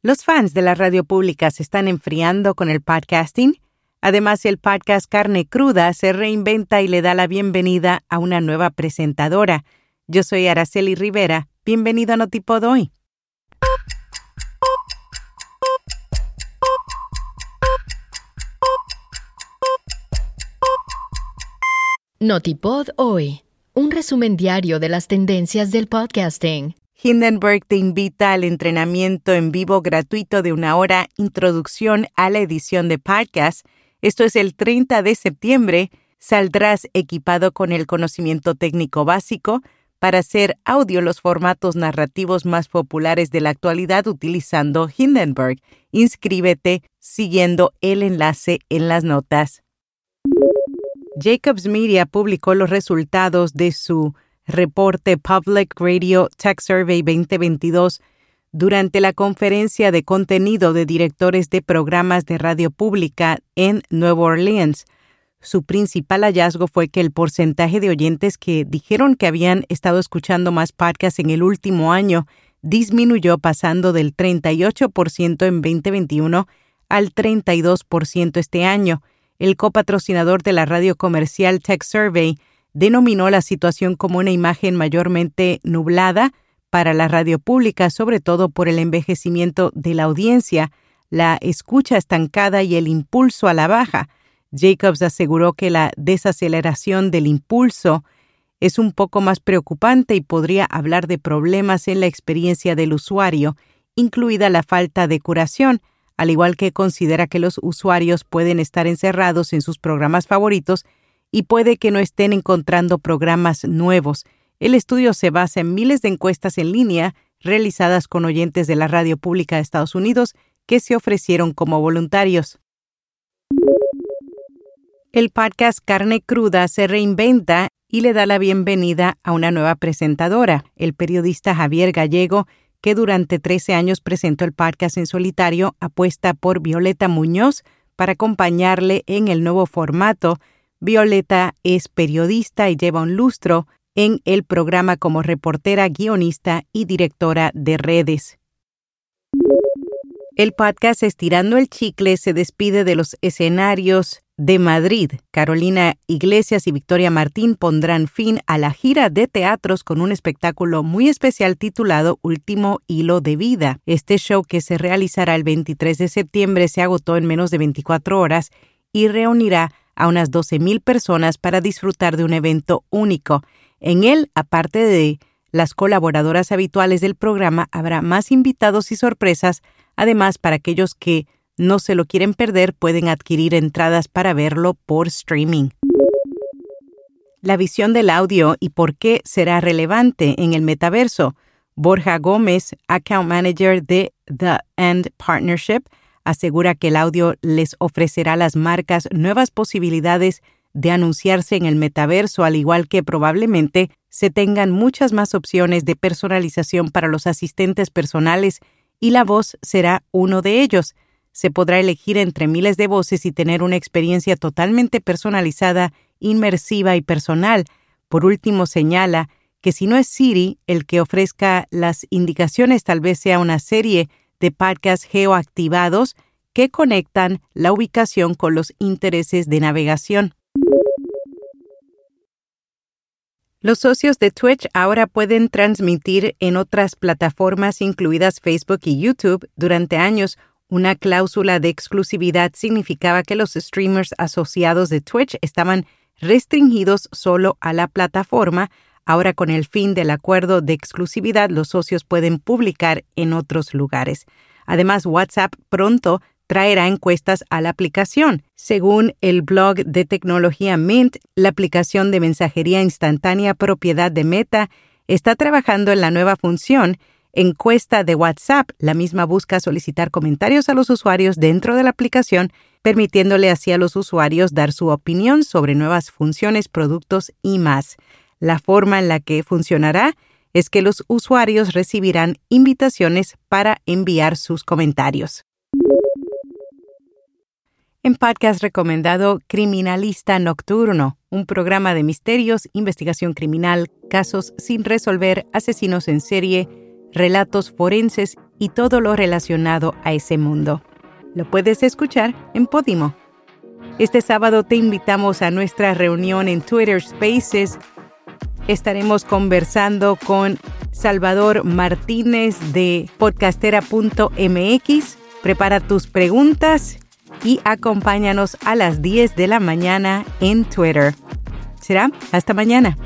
Los fans de la radio pública se están enfriando con el podcasting. Además, el podcast Carne Cruda se reinventa y le da la bienvenida a una nueva presentadora. Yo soy Araceli Rivera. Bienvenido a Notipod hoy. Notipod hoy. Un resumen diario de las tendencias del podcasting. Hindenburg te invita al entrenamiento en vivo gratuito de una hora, Introducción a la edición de podcast. Esto es el 30 de septiembre. Saldrás equipado con el conocimiento técnico básico para hacer audio los formatos narrativos más populares de la actualidad utilizando Hindenburg. Inscríbete siguiendo el enlace en las notas. Jacobs Media publicó los resultados de su reporte Public Radio Tech Survey 2022 durante la conferencia de contenido de directores de programas de radio pública en Nueva Orleans. Su principal hallazgo fue que el porcentaje de oyentes que dijeron que habían estado escuchando más podcasts en el último año disminuyó pasando del 38% en 2021 al 32% este año. El copatrocinador de la radio comercial Tech Survey denominó la situación como una imagen mayormente nublada para la radio pública, sobre todo por el envejecimiento de la audiencia, la escucha estancada y el impulso a la baja. Jacobs aseguró que la desaceleración del impulso es un poco más preocupante y podría hablar de problemas en la experiencia del usuario, incluida la falta de curación, al igual que considera que los usuarios pueden estar encerrados en sus programas favoritos y puede que no estén encontrando programas nuevos. El estudio se basa en miles de encuestas en línea realizadas con oyentes de la radio pública de Estados Unidos que se ofrecieron como voluntarios. El podcast Carne Cruda se reinventa y le da la bienvenida a una nueva presentadora, el periodista Javier Gallego, que durante 13 años presentó el podcast en solitario, apuesta por Violeta Muñoz para acompañarle en el nuevo formato Violeta es periodista y lleva un lustro en el programa como reportera, guionista y directora de redes. El podcast Estirando el Chicle se despide de los escenarios de Madrid. Carolina Iglesias y Victoria Martín pondrán fin a la gira de teatros con un espectáculo muy especial titulado Último Hilo de Vida. Este show que se realizará el 23 de septiembre se agotó en menos de 24 horas y reunirá a unas 12.000 personas para disfrutar de un evento único. En él, aparte de las colaboradoras habituales del programa, habrá más invitados y sorpresas. Además, para aquellos que no se lo quieren perder, pueden adquirir entradas para verlo por streaming. La visión del audio y por qué será relevante en el metaverso. Borja Gómez, account manager de The End Partnership, asegura que el audio les ofrecerá a las marcas nuevas posibilidades de anunciarse en el metaverso, al igual que probablemente se tengan muchas más opciones de personalización para los asistentes personales y la voz será uno de ellos. Se podrá elegir entre miles de voces y tener una experiencia totalmente personalizada, inmersiva y personal. Por último, señala que si no es Siri el que ofrezca las indicaciones, tal vez sea una serie de podcasts geoactivados que conectan la ubicación con los intereses de navegación. Los socios de Twitch ahora pueden transmitir en otras plataformas incluidas Facebook y YouTube. Durante años, una cláusula de exclusividad significaba que los streamers asociados de Twitch estaban restringidos solo a la plataforma, Ahora con el fin del acuerdo de exclusividad, los socios pueden publicar en otros lugares. Además, WhatsApp pronto traerá encuestas a la aplicación. Según el blog de tecnología Mint, la aplicación de mensajería instantánea propiedad de Meta está trabajando en la nueva función encuesta de WhatsApp. La misma busca solicitar comentarios a los usuarios dentro de la aplicación, permitiéndole así a los usuarios dar su opinión sobre nuevas funciones, productos y más. La forma en la que funcionará es que los usuarios recibirán invitaciones para enviar sus comentarios. En podcast recomendado Criminalista Nocturno, un programa de misterios, investigación criminal, casos sin resolver, asesinos en serie, relatos forenses y todo lo relacionado a ese mundo. Lo puedes escuchar en Podimo. Este sábado te invitamos a nuestra reunión en Twitter Spaces. Estaremos conversando con Salvador Martínez de podcastera.mx. Prepara tus preguntas y acompáñanos a las 10 de la mañana en Twitter. Será hasta mañana.